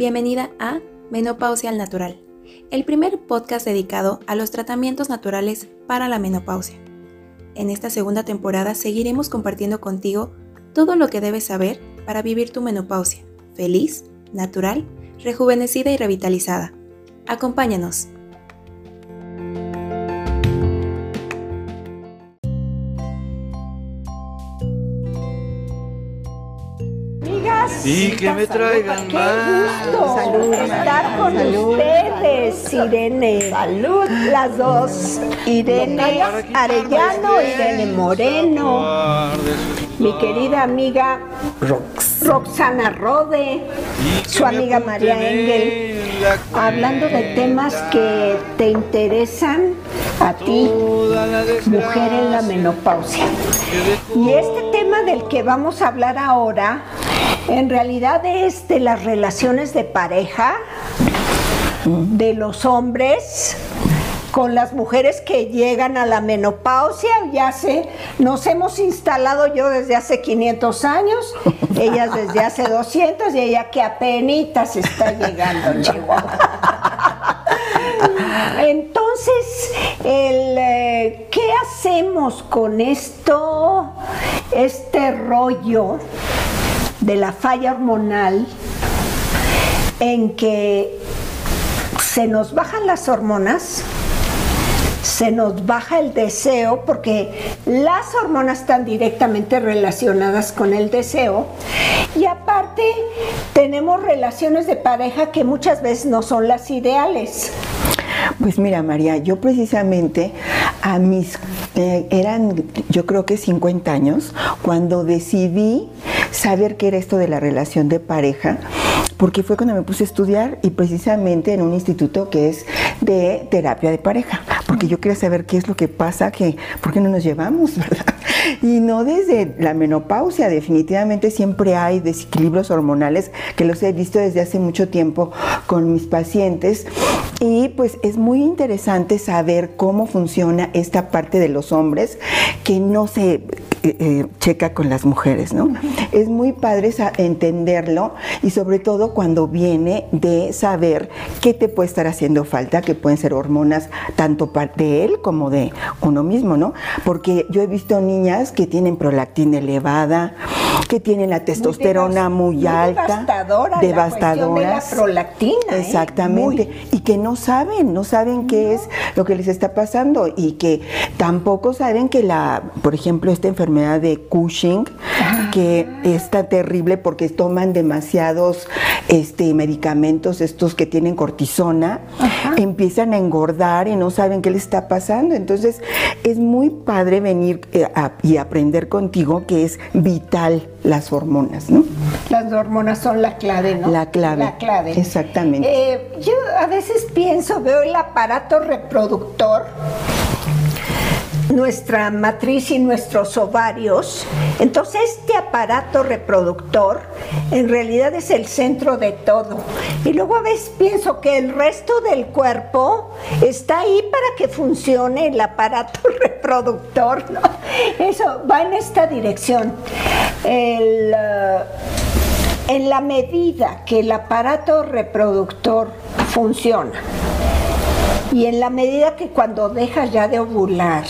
Bienvenida a Menopausia al Natural, el primer podcast dedicado a los tratamientos naturales para la menopausia. En esta segunda temporada seguiremos compartiendo contigo todo lo que debes saber para vivir tu menopausia, feliz, natural, rejuvenecida y revitalizada. Acompáñanos. Y que me traigan más. Salud, estar con ustedes, Irene. Salud. Las dos. Irene Arellano, Irene Moreno. Mi querida amiga Roxana Rode, su amiga María Engel, hablando de temas que te interesan a ti, mujer en la menopausia. Y este tema del que vamos a hablar ahora en realidad es de las relaciones de pareja de los hombres con las mujeres que llegan a la menopausia, ya sé, nos hemos instalado yo desde hace 500 años, ellas desde hace 200 y ella que apenas está llegando, Chihuahua. Entonces, eh, ¿qué hacemos con esto, este rollo? De la falla hormonal en que se nos bajan las hormonas, se nos baja el deseo, porque las hormonas están directamente relacionadas con el deseo, y aparte tenemos relaciones de pareja que muchas veces no son las ideales. Pues mira, María, yo precisamente a mis, eh, eran yo creo que 50 años, cuando decidí saber qué era esto de la relación de pareja, porque fue cuando me puse a estudiar y precisamente en un instituto que es de terapia de pareja, porque yo quería saber qué es lo que pasa, que, por qué no nos llevamos, ¿verdad? Y no desde la menopausia, definitivamente siempre hay desequilibrios hormonales que los he visto desde hace mucho tiempo con mis pacientes y pues es muy interesante saber cómo funciona esta parte de los hombres que no se eh, eh, checa con las mujeres, ¿no? Es muy padre entenderlo y sobre todo cuando viene de saber qué te puede estar haciendo falta, que pueden ser hormonas tanto de él como de uno mismo, ¿no? Porque yo he visto niñas que tienen prolactina elevada, que tienen la testosterona muy, alta, devastadora, devastadora, la, prolactina, ¿eh? exactamente, y que no saben, no saben qué es lo que les está pasando y que tampoco saben que la, por ejemplo, esta enfermedad de Cushing, ah. que está terrible porque toman demasiados este, medicamentos, estos que tienen cortisona, empiezan a engordar y no saben qué les está pasando. Entonces, es muy padre venir eh, y aprender contigo que es vital las hormonas, ¿no? Las hormonas son la clave, ¿no? La clave. La clave. Exactamente. Eh, yo a veces pienso, veo el aparato reproductor nuestra matriz y nuestros ovarios. Entonces este aparato reproductor en realidad es el centro de todo. Y luego a veces pienso que el resto del cuerpo está ahí para que funcione el aparato reproductor. Eso va en esta dirección. Uh, en la medida que el aparato reproductor funciona, y en la medida que cuando dejas ya de ovular,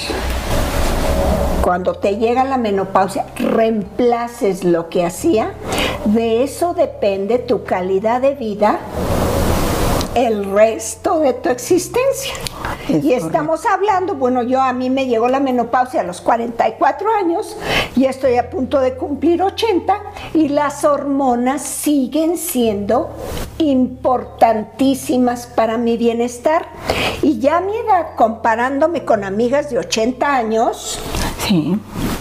cuando te llega la menopausia, reemplaces lo que hacía, de eso depende tu calidad de vida el resto de tu existencia. Y estamos hablando, bueno, yo a mí me llegó la menopausia a los 44 años y estoy a punto de cumplir 80 y las hormonas siguen siendo importantísimas para mi bienestar. Y ya a mi edad, comparándome con amigas de 80 años, sí.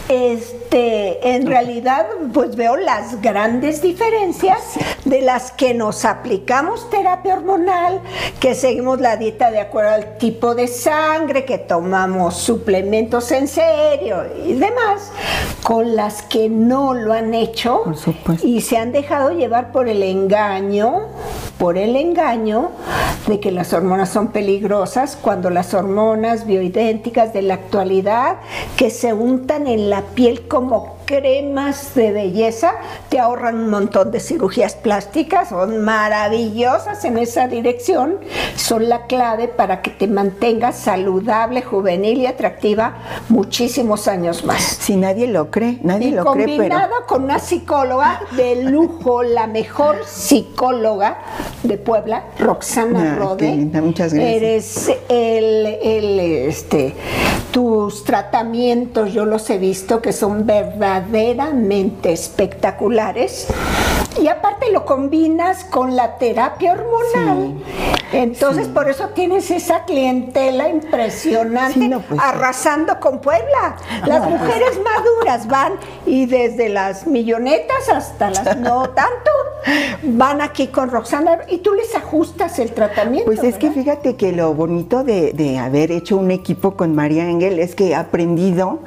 este, en realidad, pues veo las grandes diferencias de las que nos aplicamos terapia hormonal, que seguimos la dieta de acuerdo al tipo de sangre, que tomamos suplementos en serio y demás, con las que no lo han hecho y se han dejado llevar por el engaño, por el engaño de que las hormonas son peligrosas, cuando las hormonas bioidénticas de la actualidad que se untan en la piel como cremas de belleza, te ahorran un montón de cirugías plásticas, son maravillosas en esa dirección, son la clave para que te mantengas saludable, juvenil y atractiva muchísimos años más. Si nadie lo cree, nadie y lo cree, pero... combinado con una psicóloga de lujo, la mejor psicóloga de Puebla, Roxana qué Rode. linda, muchas gracias. Eres el, el, este, tus tratamientos, yo los he visto que son verdaderamente espectaculares. Y aparte lo combinas con la terapia hormonal. Entonces, por eso tienes esa clientela impresionante Sí, no, pues, arrasando con Puebla. Las No, pues. mujeres maduras van y desde las millonetas hasta las no tanto van aquí con Roxana y tú les ajustas el tratamiento. Pues es que fíjate que lo bonito de, de haber hecho un equipo con María Engel es que he aprendido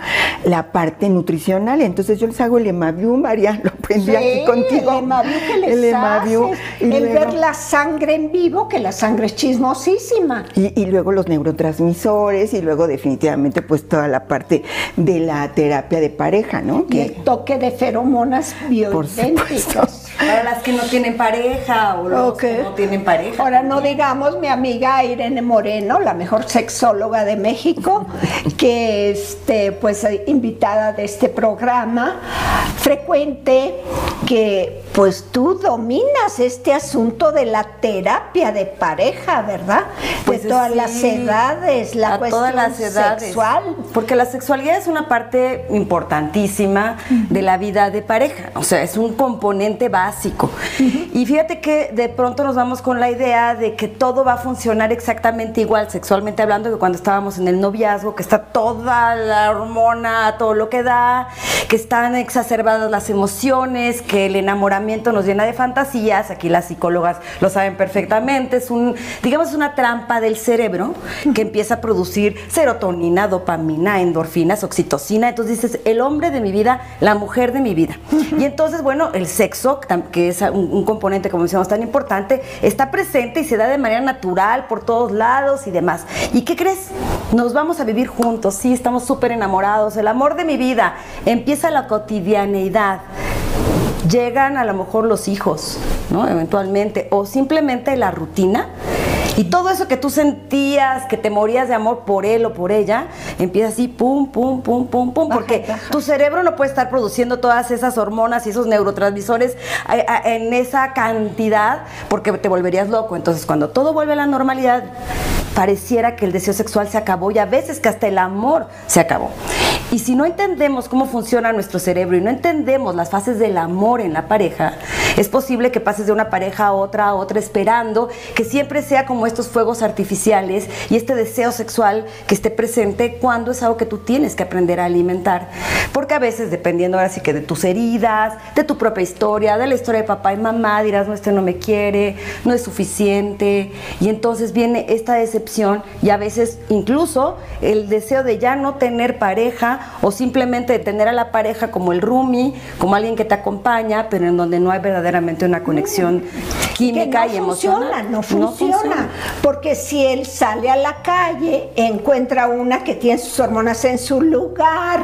la parte nutricional. Entonces yo les hago el Emaviu, María, lo aprendí aquí contigo. El Emaviu que les El haces, y el luego- ver la sangre en vivo, que la sangre es chismosísima. Y, y luego los neurotransmisores y luego definitivamente pues toda la parte de la terapia de pareja, ¿no? Y el toque de feromonas bioidénticas. Para las que no tienen pareja o los que no tienen pareja. Ahora no digamos mi amiga Irene Moreno, la mejor sexóloga de México, que este, pues invitada de este programa, frecuente, que pues tú dominas este asunto de la terapia de pareja, ¿verdad? Pues de todas sí, las edades, la cuestión todas las edades. sexual. Porque la sexualidad es una parte importantísima de la vida de pareja, o sea, es un componente básico. Y fíjate que de pronto nos vamos con la idea de que todo va a funcionar exactamente igual sexualmente hablando que cuando estábamos en el noviazgo, que está toda la hormona, todo lo que da, que están exacerbadas las emociones, que el enamoramiento nos llena de fantasías, aquí las psicólogas lo saben perfectamente, es un, digamos, una trampa del cerebro que empieza a producir serotonina, dopamina, endorfinas, oxitocina, entonces dices, el hombre de mi vida, la mujer de mi vida. Y entonces, bueno, el sexo, que es un, un componente, como decíamos, tan importante, está presente y se da de manera natural por todos lados y demás. ¿Y qué crees? Nos vamos a vivir juntos, sí, estamos súper enamorados, el amor de mi vida, empieza la cotidianeidad llegan a lo mejor los hijos, ¿no? Eventualmente, o simplemente la rutina. Y todo eso que tú sentías, que te morías de amor por él o por ella, empieza así, pum, pum, pum, pum, pum, porque tu cerebro no puede estar produciendo todas esas hormonas y esos neurotransmisores a- a- en esa cantidad, porque te volverías loco. Entonces, cuando todo vuelve a la normalidad, pareciera que el deseo sexual se acabó y a veces que hasta el amor se acabó. Y si no entendemos cómo funciona nuestro cerebro y no entendemos las fases del amor en la pareja, es posible que pases de una pareja a otra a otra esperando que siempre sea como estos fuegos artificiales y este deseo sexual que esté presente cuando es algo que tú tienes que aprender a alimentar. Porque a veces, dependiendo ahora sí que de tus heridas, de tu propia historia, de la historia de papá y mamá, dirás, no, este no me quiere, no es suficiente. Y entonces viene esta decepción y a veces incluso el deseo de ya no tener pareja o simplemente de tener a la pareja como el roomie, como alguien que te acompaña, pero en donde no hay verdaderamente una conexión química no y emocional. funciona, no funciona, porque si él sale a la calle, encuentra una que tiene sus hormonas en su lugar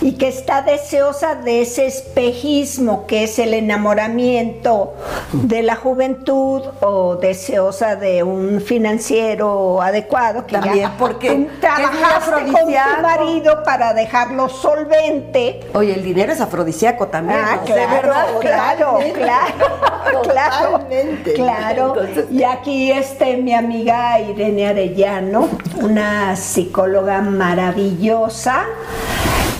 y que está deseosa de ese espejismo que es el enamoramiento de la juventud o deseosa de un financiero adecuado que También, ya porque trabajaste con tu marido para dejarlo solvente. Oye, el dinero es afrodisíaco también. Ah, ¿no? De claro, verdad, claro, claro, claro, Totalmente. claro. Y aquí este mi amiga Irene Arellano, una psicóloga maravillosa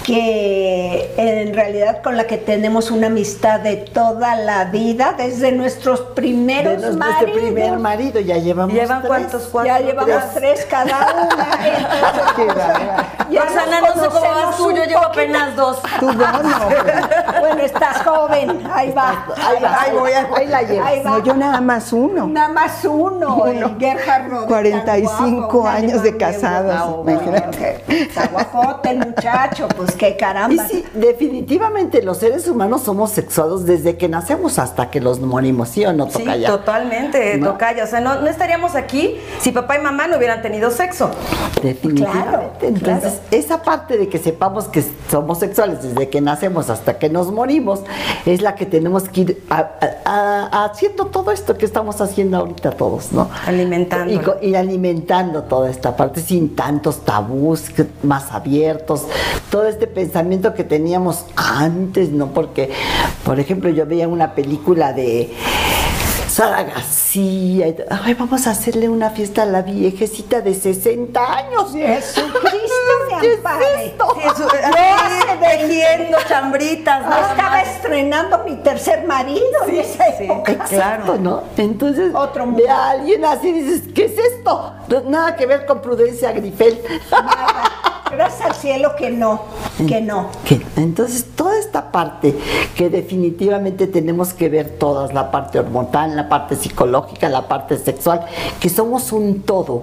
que en realidad con la que tenemos una amistad de toda la vida desde nuestros De primeros nuestro maridos. primer marido, ya llevamos ¿Llevan tres. cuántos? ¿Cuatro? ya llevamos tres cada una. Qué. Ya Roxana, no sé cómo vas tú, yo llevo apenas dos. Tú no, no, Bueno, estás joven, ahí va. Ahí va, ahí voy, ahí la llevo. Ahí va. No, yo nada más uno. Nada más uno, Uno. Gerhard Roder, 45 tan guapo, años de casados, imagínate. Está guapote el muchacho, pues qué Y caramba. sí, definitivamente los seres humanos somos sexuados desde que nacemos hasta que los morimos, ¿sí o no, Sí, Tocaya? totalmente, ¿No? Tocaya. O sea, no, no estaríamos aquí si papá y mamá no hubieran tenido sexo. Definitivamente. Claro, Entonces, claro. esa parte de que sepamos que somos sexuales desde que nacemos hasta que nos morimos, es la que tenemos que ir a- a- a- haciendo todo esto que estamos haciendo ahorita todos, ¿no? Alimentándolo. Y, alimentando toda esta parte sin tantos tabús, más abiertos, todo este pensamiento que teníamos antes, ¿no? Porque, por ejemplo, yo veía una película de Sara García, y- ay, vamos a hacerle una fiesta a la viejecita de 60 años. Jesucristo ¿Qué es esto? Eso, así, tejiendo chambritas. Yo nada estaba estrenando mi tercer marido en esa sí. época. Exacto, ¿no? Entonces, Otro mundo. ve a alguien así y dices, ¿qué es esto? No, nada que ver con Prudencia Grifel. Nada. Gracias al cielo que no, que no. Entonces, toda esta parte que definitivamente tenemos que ver todas, la parte hormonal, la parte psicológica, la parte sexual, que somos un todo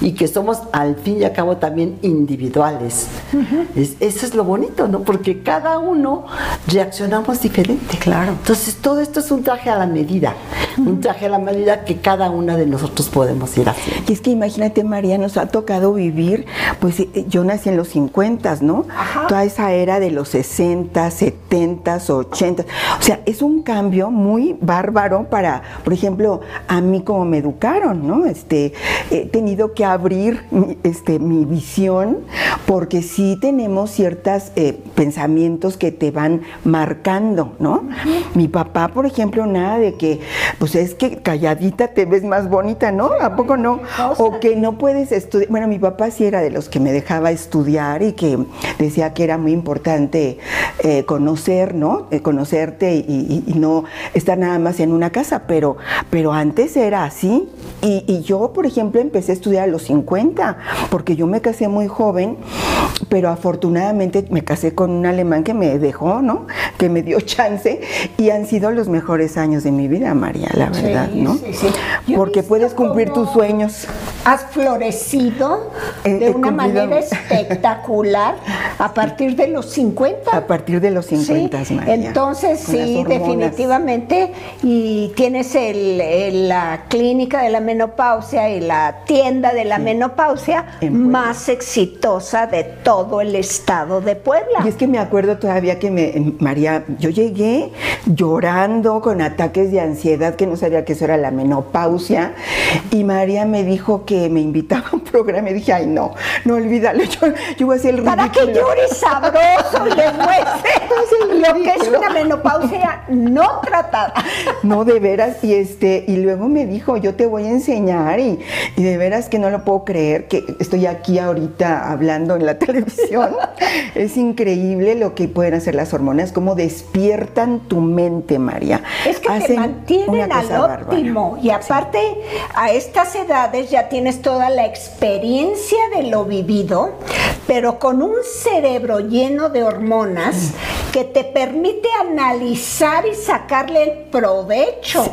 y que somos al fin y al cabo también individuales. Es- eso es lo bonito, ¿no? Porque cada uno reaccionamos diferente. Claro. Entonces, todo esto es un traje a la medida, un traje a la medida que cada una de nosotros podemos ir haciendo. Y es que imagínate, María, nos ha tocado vivir, pues eh, yo nací en los 50, ¿no? Ajá. Toda esa era de los 60, 70, 80. O sea, es un cambio muy bárbaro para, por ejemplo, a mí como me educaron, ¿no? Este, he tenido que abrir mi, este, mi visión porque sí tenemos ciertos pensamientos que te van marcando, ¿no? Mi papá, por ejemplo, nada de que, pues es que calladita te ves más bonita, ¿no? ¿A poco no? O que no puedes estudiar. Bueno, mi papá sí era de los que me dejaba estudiar y que decía que era muy importante eh, conocer, ¿no? Eh, conocerte y, y- y no estar nada más en una casa, pero, pero antes era así. Y, y yo, por ejemplo, empecé a estudiar a los 50, porque yo me casé muy joven, pero afortunadamente me casé con un alemán que me dejó, ¿no? Que me dio chance y han sido los mejores años de mi vida, María, la Sí, verdad, ¿no? sí, sí. Porque puedes cumplir tus sueños. Has florecido de una manera espectacular a partir de los 50. A partir de los 50, Sí, María. Entonces, sí, definitivamente. Y tienes el, el- la clínica de la menopausia y la tienda de la menopausia más exitosa de todo el estado de Puebla. Y es que me acuerdo todavía que me, María, yo llegué llorando con ataques de ansiedad, que no sabía que eso era la menopausia, y María me dijo que me invitaba a un programa y dije, ay no, no olvídalo, yo, yo voy a hacer el Para que ridículo". llores sabroso y demuestres lo que es una menopausia no tratada. No, de veras, y este, y luego me dijo, yo te voy a enseñar, y, y de veras que no lo puedo creer, que estoy aquí ahorita hablando en la televisión. es increíble lo que pueden hacer las hormonas, cómo despiertan tu mente, María. Es que te Hacen mantienen una al bárbara. óptimo y aparte a estas edades ya tienes toda la experiencia de lo vivido, pero con un cerebro lleno de hormonas que te permite analizar y sacarle el provecho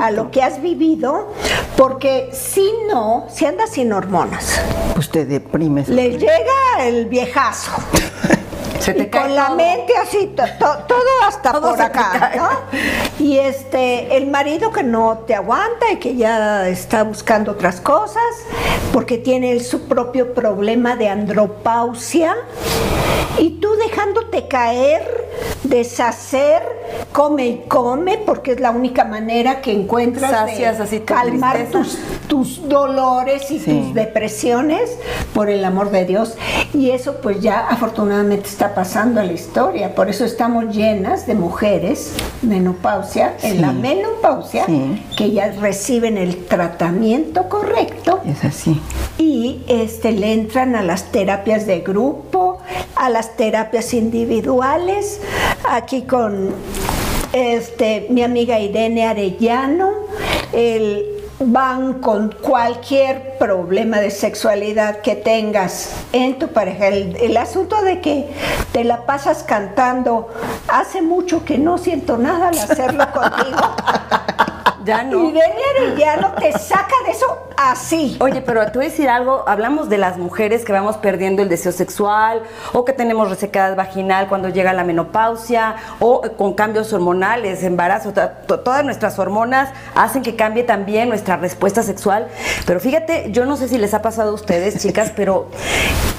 a lo que has vivido, porque si no, si andas sin hormonas, Pues te deprimes. le llega el viejazo. Se te y cae con la mente así, to- to- todo hasta Todo por acá. ¿no? Y este, el marido que no te aguanta y que ya está buscando otras cosas, porque tiene su propio problema de andropausia, y tú dejándote caer, deshacer, come y come, porque es la única manera que encuentras Sacias de así calmar tristeza. Tus dolores y Sí. tus depresiones, por el amor de Dios. Y eso pues ya afortunadamente está pasando a la historia. Por eso estamos llenas de mujeres menopausia, en la menopausia, Sí. que ya reciben el tratamiento correcto Es así. y este, le entran a las terapias de grupo, a las terapias individuales, aquí con este, mi amiga Irene Arellano, el van con cualquier problema de sexualidad que tengas en tu pareja. El, el, asunto de que te la pasas cantando, hace mucho que no siento nada al hacerlo contigo. Ya no. Y Delia Arellano te saca de eso así. Oye, pero te voy a decir algo, hablamos de las mujeres que vamos perdiendo el deseo sexual o que tenemos resequedad vaginal cuando llega la menopausia o con cambios hormonales, embarazo, todas nuestras hormonas hacen que cambie también nuestra respuesta sexual. Pero fíjate, yo no sé si les ha pasado a ustedes, chicas, pero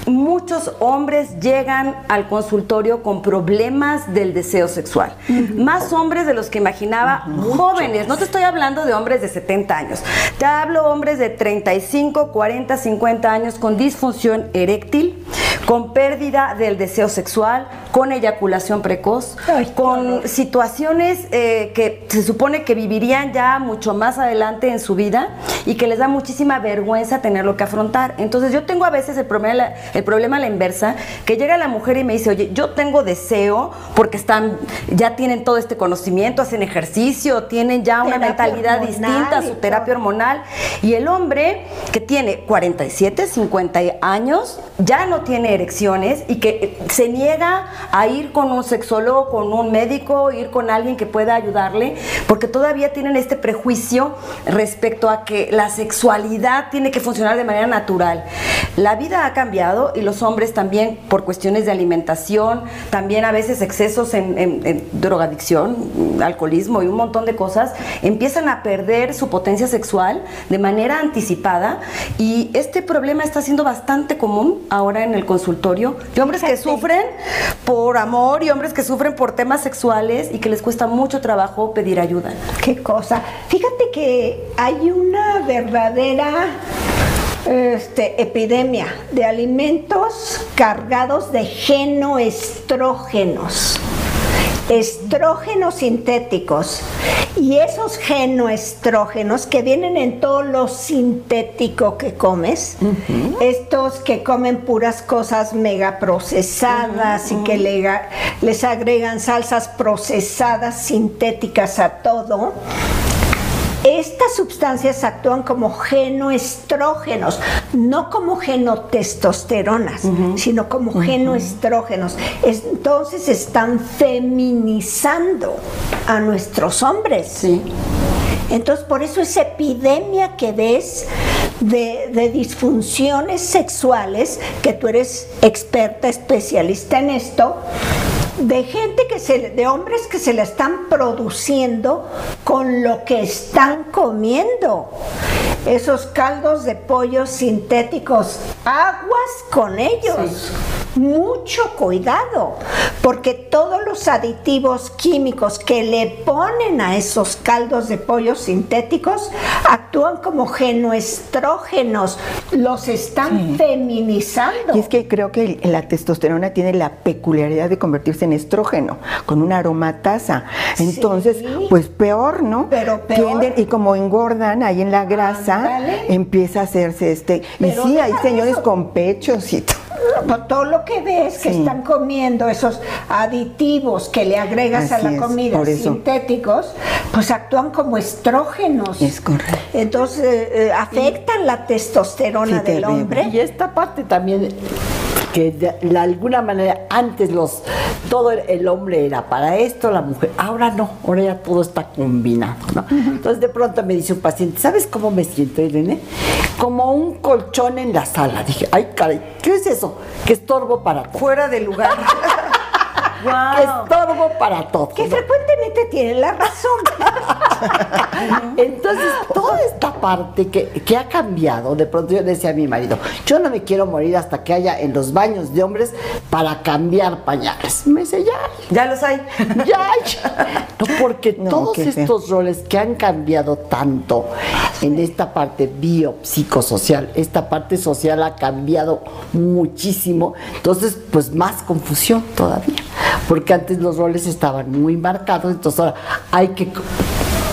muchos hombres llegan al consultorio con problemas del deseo sexual. Más hombres de los que imaginaba, jóvenes. No te estoy hablando de hombres de 70 años. Te hablo hombres de 35, 40, 50 años con disfunción eréctil, con pérdida del deseo sexual, con eyaculación precoz, Ay, con situaciones eh, que se supone que vivirían ya mucho más adelante en su vida y que les da muchísima vergüenza tenerlo que afrontar. Entonces yo tengo a veces el problema, el problema a la inversa, que llega la mujer y me dice, oye, yo tengo deseo porque están, ya tienen todo este conocimiento, hacen ejercicio, tienen ya una mentalidad distinta, su terapia hormonal. Y el hombre que tiene 47, 50 años, ya no tiene erecciones y que se niega a ir con un sexólogo, con un médico, ir con alguien que pueda ayudarle, porque todavía tienen este prejuicio respecto a que la sexualidad tiene que funcionar de manera natural. La vida ha cambiado y los hombres también por cuestiones de alimentación, también a veces excesos en, en- en drogadicción, alcoholismo y un montón de cosas, empiezan a perder su potencia sexual de manera anticipada y este problema está siendo bastante común ahora en el consultorio de hombres que sufren por amor y hombres que sufren por temas sexuales y que les cuesta mucho trabajo pedir ayuda. Qué cosa. Fíjate que hay una verdadera este, epidemia de alimentos cargados de genoestrógenos. Estrógenos sintéticos. Y esos genoestrógenos que vienen en todo lo sintético que comes, estos que comen puras cosas mega procesadas y que le les agregan salsas procesadas sintéticas a todo, estas sustancias actúan como genoestrógenos, no como genotestosteronas, sino como genoestrógenos. Entonces están feminizando a nuestros hombres. Entonces, por eso esa epidemia que ves de, de disfunciones sexuales, que tú eres experta, especialista en esto, de gente que se, de hombres que se la están produciendo con lo que están comiendo. Esos caldos de pollo sintéticos, aguas con ellos. Mucho cuidado, porque todos los aditivos químicos que le ponen a esos caldos de pollo sintéticos actúan como genoestrógenos, los están feminizando. Y es que creo que la testosterona tiene la peculiaridad de convertirse en estrógeno, con una aromatasa. Entonces, Sí. pues peor, ¿no? Pero peor. Tienden- y como engordan ahí en la grasa, empieza a hacerse este. Pero y sí, hay señores eso. con pechos y todo. Por todo lo que ves que Sí. están comiendo esos aditivos que le agregas a la es, comida sintéticos, pues actúan como estrógenos. Es correcto. Entonces eh, eh, afectan la testosterona Sí, del terrible. hombre. Y esta parte también que de, de alguna manera antes los todo el, el hombre era para esto, la mujer, ahora no, ahora ya todo está combinado, ¿no? Entonces de pronto me dice un paciente, ¿sabes cómo me siento, Irene? Como un colchón en la sala. Dije, ay, caray, ¿qué es eso? Que estorbo para todo. Fuera de lugar. Que wow. estorbo para todo. Que ¿no? frecuentemente tienen la razón. Entonces, toda esta parte que, que ha cambiado, de pronto yo decía a mi marido, yo no me quiero morir hasta que haya en los baños de hombres para cambiar pañales. Me dice, ya, Ya los hay. ya, ya. No, porque No, todos estos roles que han cambiado tanto en esta parte biopsicosocial, esta parte social ha cambiado muchísimo, entonces pues más confusión todavía, porque antes los roles estaban muy marcados, entonces ahora hay que co-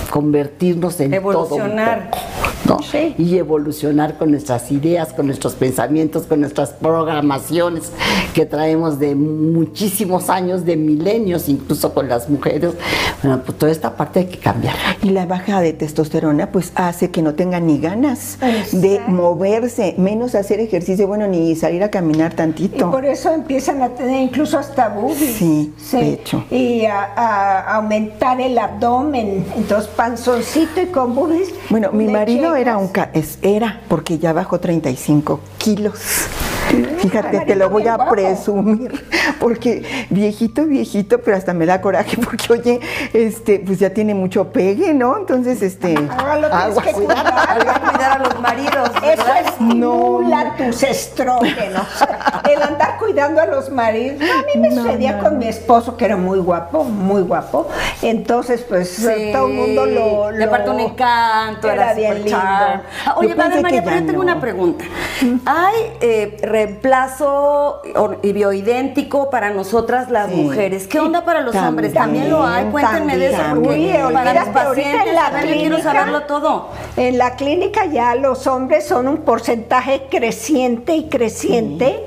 convertirnos en todo un Evolucionar. poco. ¿No? Sí. Y evolucionar con nuestras ideas, con nuestros pensamientos, con nuestras programaciones que traemos de muchísimos años, de milenios, incluso con las mujeres. Bueno, pues toda esta parte hay que cambiar. Y la baja de testosterona pues hace que no tengan ni ganas de moverse, menos hacer ejercicio, bueno, ni salir a caminar Y tantito. por eso empiezan a tener incluso hasta boobies. Sí, de hecho. Y a, a aumentar el abdomen. Entonces, panzoncito y con boobies. Bueno, mi marido era un era porque ya bajó 35 kilos. Fíjate, te lo voy a guapo. presumir, porque viejito, viejito, pero hasta me da coraje, porque oye, este, pues ya tiene mucho pegue, ¿no? Entonces, este, Ahora lo tienes aguas. que cuidar. Que cuidar a los maridos. Eso estimula tus estrógenos. El andar cuidando a los maridos. No, a mí me No, sucedía no, con no. mi esposo, que era muy guapo, muy guapo. Entonces, pues Sí. todo el mundo lo. Y aparte un encanto, era, Era bien lindo. Oye, Yo Padre María, pero yo tengo no. una pregunta. ¿Hay eh, reemplazo y bioidéntico para nosotras las Sí. mujeres? ¿Qué onda para los También, hombres? ¿También lo hay? Cuéntenme de eso, también. porque Uy, para pacientes en la también quiero clínica- saberlo todo. En la clínica ya los hombres son un porcentaje creciente y creciente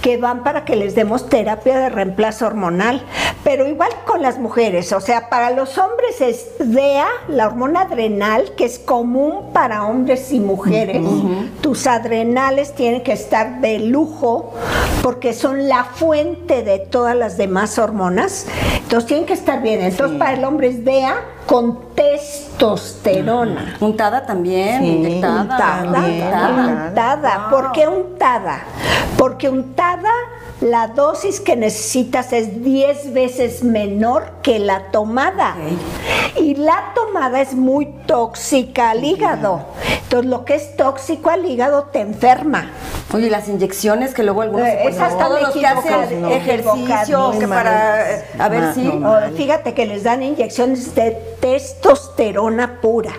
que van para que les demos terapia de reemplazo hormonal. Pero igual con las mujeres, o sea, para los hombres es DEA, la hormona adrenal, que es común para hombres y mujeres. Tus adrenales tienen que estar de lujo porque son la fuente de todas las demás hormonas. Entonces tienen que estar bien. Entonces para el hombre es DEA con testosterona. Untada también, inyectada. Untada, También, untada. untada. ¿Por qué untada? Porque untada la dosis que necesitas es 10 veces menor que la tomada. Y la tomada es muy tóxica al hígado. Entonces lo que es tóxico al hígado te enferma. Oye, las inyecciones que luego algunos Eh, esas todos están los que hacen equivocadas, ejercicio, que para eh, a ver Ah, si no, O fíjate que les dan inyecciones de testosterona pura.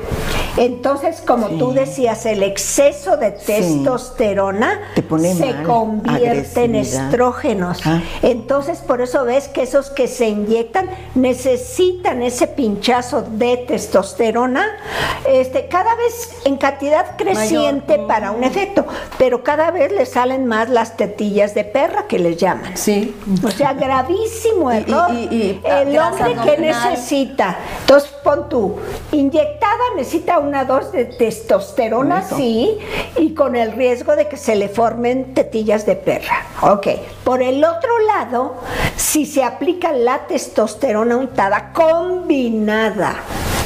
Entonces, como Sí. tú decías, el exceso de testosterona Te pone se mal, convierte en estrógenos. Ah. Entonces, por eso ves que esos que se inyectan necesitan ese pinchazo de testosterona, este, cada vez en cantidad creciente Mayor. para un efecto, pero cada vez le salen más las tetillas de perra que les llaman. Sí. O sea, gravísimo y- error. y- y, ah, el hombre que necesita, entonces pon tú, inyectada necesita una dosis de testosterona, sí, y con el riesgo de que se le formen tetillas de perra. Ok. Por el otro lado, si se aplica la testosterona untada combinada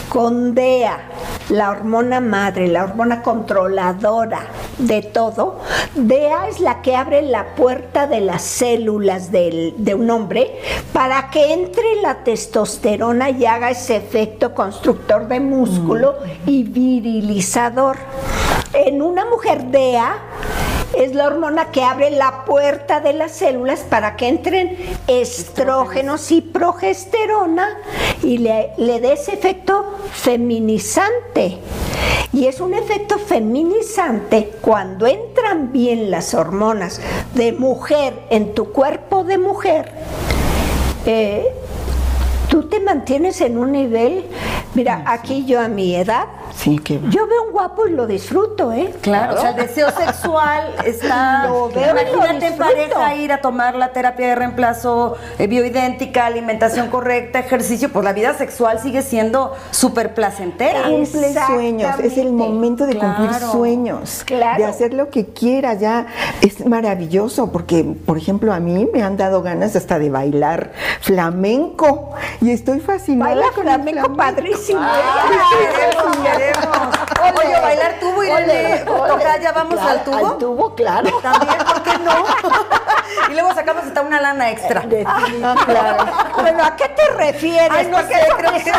con DEA, la hormona madre, la hormona controladora de todo, DEA es la que abre la puerta de las células del- de un hombre para que entre la testosterona y haga ese efecto constructor de músculo y virilizador. En una mujer DEA es la hormona que abre la puerta de las células para que entren estrógenos y progesterona y le, le dé ese efecto feminizante. Y es un efecto feminizante cuando entran bien las hormonas de mujer en tu cuerpo de mujer. eh, tú te mantienes en un nivel, mira, aquí yo a mi edad, Sí, que yo veo un guapo y lo disfruto, ¿eh? Claro, o sea, el deseo sexual está. Lo veo Imagínate en pareja ir a tomar la terapia de reemplazo eh, bioidéntica, alimentación correcta, ejercicio, pues la vida sexual sigue siendo súper placentera. cumple sueños, es el momento de cumplir sueños, Claro. de hacer lo que quieras, ya es maravilloso, porque por ejemplo a mí me han dado ganas hasta de bailar flamenco y estoy fascinada Baila con el flamenco padrísimo. Ay, ¿eh? queremos. Oye, bailar tubo, Irene. Tocaya, vamos Claro, al tubo. Al tubo, claro. También, ¿por qué no? y luego sacamos hasta una lana extra. Bueno, ¿a qué te refieres? Ay, no sé, creo que-.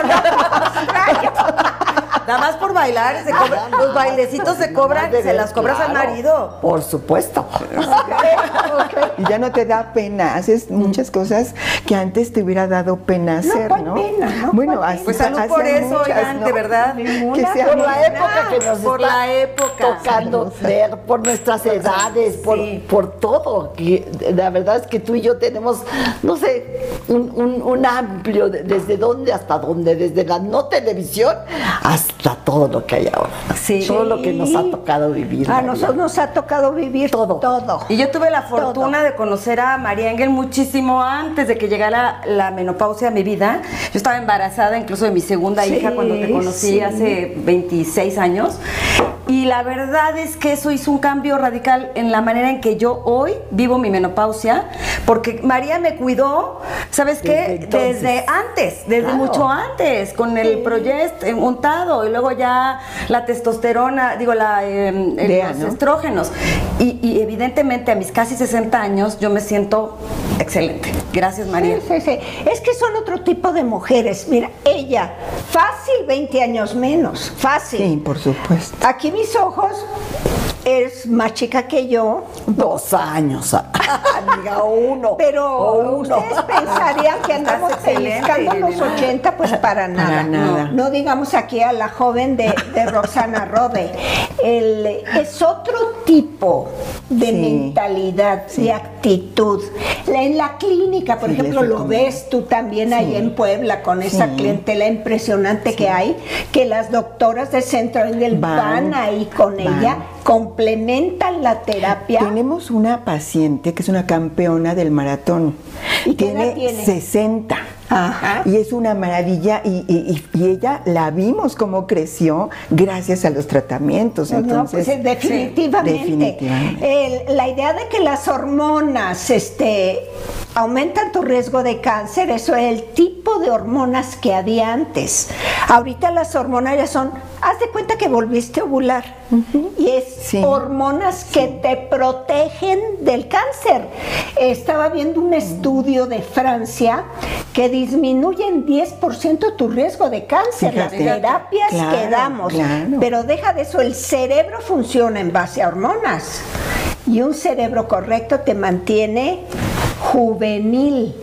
Nada más por bailar, se cobra- los bailecitos se cobran, De se las cobras al claro, marido. Por supuesto. Y ya no te da pena, haces muchas cosas que antes te hubiera dado pena hacer, ¿cuál ¿no? pena? No, bueno, ¿cuál así Pues salud por eso, oigan, de verdad. Que sea por la época que nos Por está la época. tocando ver, por nuestras edades, por, Sí. por todo. Que la verdad es que tú y yo tenemos, no sé, un, un- un amplio, de- desde dónde hasta dónde, desde la no televisión hasta todo lo que hay ahora. Sí. Todo lo que nos ha tocado vivir. A María. nosotros nos ha tocado vivir todo. todo. Y yo tuve la fortuna de conocer a María Engel muchísimo antes de que llegara la menopausia a mi vida. Yo estaba embarazada incluso de mi segunda Sí, hija cuando te conocí sí. hace 26 años. Y la verdad es que eso hizo un cambio radical en la manera en que yo hoy vivo mi menopausia, porque María me cuidó, ¿sabes qué? Desde antes, desde Claro. mucho antes, con el proyecto untado y luego ya la testosterona, digo, la, eh, Dea, los ¿no? estrógenos. Y, y evidentemente a mis casi 60 años yo me siento excelente. Gracias, María. Sí, sí, sí. Es que son otro tipo de mujeres. Mira, ella, fácil 20 años menos, fácil. Sí, por supuesto. Aquí mis ojos es más chica que yo, Dos años, amiga, uno. pero o uno. ustedes pensarían que andamos pellizcando los Irene. 80, pues para nada. nada. No, no digamos aquí a la joven de, de Roxana Rode. El- es otro tipo de Sí. mentalidad, de actitud. La- En la clínica, por Sí, ejemplo, lo ves tú también ahí en Puebla con esa clientela impresionante que hay, que las doctoras de Centro Engel Van, van, ahí con van. ella, complementan la terapia. Tenemos una paciente que es una campeona del maratón. ¿Y tiene, tiene? 60. Ajá. Y es una maravilla y, y- y- ella la vimos cómo creció gracias a los tratamientos. No, Entonces, pues, definitivamente. sí, definitivamente. El- la idea de que las hormonas este, aumentan tu riesgo de cáncer, eso es el tipo de hormonas que había antes. Ahorita las hormonas ya son, haz de cuenta que volviste a ovular. Y es Sí. hormonas que te protegen del cáncer. Estaba viendo un estudio de Francia que disminuye en 10% tu riesgo de cáncer. Las terapias Claro, que damos. claro. Pero deja de eso, el cerebro funciona en base a hormonas. Y un cerebro correcto te mantiene juvenil.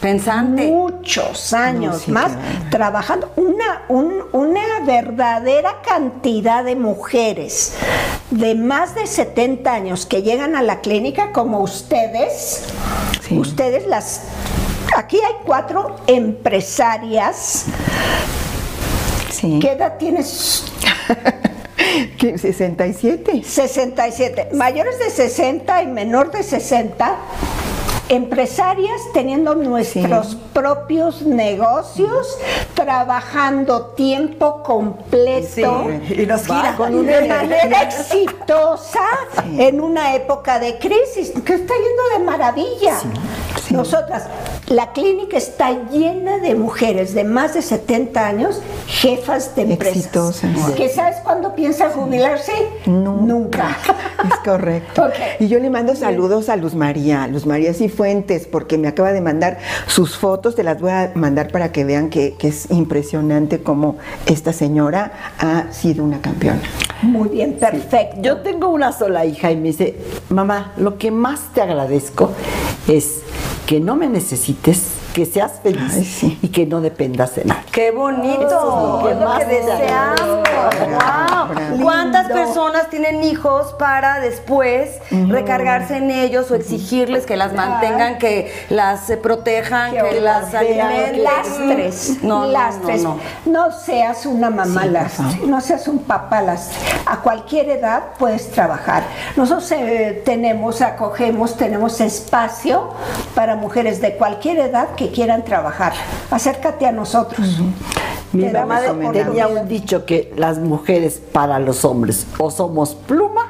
Pensante. Muchos años No, sí, más claro. trabajando. Una, un- una verdadera cantidad de mujeres de más de 70 años que llegan a la clínica como ustedes. Sí. Ustedes las... Aquí hay cuatro empresarias. Sí. ¿Qué edad tienes? ¿Qué? 67. 67. Mayores de 60 y menor de 60, empresarias teniendo nuestros propios negocios, trabajando tiempo completo. Y nos gira. Con una manera exitosa en una época de crisis que está yendo de maravilla. Nosotras, la clínica está llena de mujeres de más de 70 años, jefas de empresas. Exitosas. ¿Que sabes cuándo piensan jubilarse? Nunca. Es correcto. Y yo le mando saludos a Luz María, Luz María Cifuentes, porque me acaba de mandar sus fotos, te las voy a mandar para que vean que, que es impresionante cómo esta señora ha sido una campeona. Muy bien, perfecto. Yo tengo una sola hija y me dice, mamá, lo que más te agradezco es que no me necesites, que seas feliz Ay, sí. y que no dependas de nadie. Qué bonito, Eso es lo que es lo más que te deseamos. Wow. bravo. ¿Cuántas Lindo. personas tienen hijos para después recargarse en ellos o exigirles que las mantengan, que las eh, protejan, Qué que las alimenten? Lastres, No, no, lastres. no, No seas una mamá Sí, lastre, no seas un papá lastre. A cualquier edad puedes trabajar. Nosotros eh, tenemos, acogemos, tenemos espacio para mujeres de cualquier edad que quieran trabajar. Acércate a nosotros. Mi mamá tenía un dicho que las mujeres para los hombres o somos pluma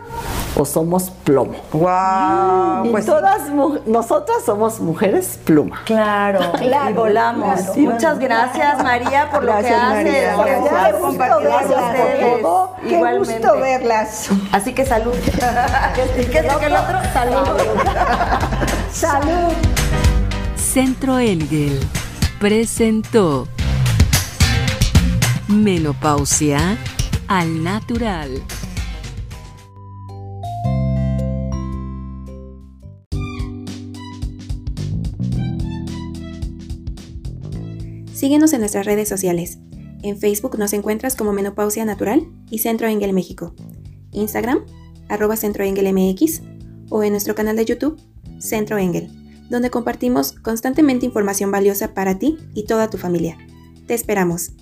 o somos plomo. Wow, y pues todas mu- nosotras somos mujeres pluma. claro, Claro, y volamos. claro. Muchas gracias María por Gracias, lo que María. haces, Gracias. por Qué gusto compartir con verlas, ustedes. todo. Qué Igualmente. gusto verlas. Así que salud. ¿Qué, qué es lo que el otro? Salud. Salud. Centro Engel presentó Menopausia al natural. Síguenos en nuestras redes sociales. En Facebook nos encuentras como Menopausia Natural y Centro Engel México. Instagram, arroba Centro Engel MX o en nuestro canal de YouTube, Centro Engel, donde compartimos constantemente información valiosa para ti y toda tu familia. Te esperamos.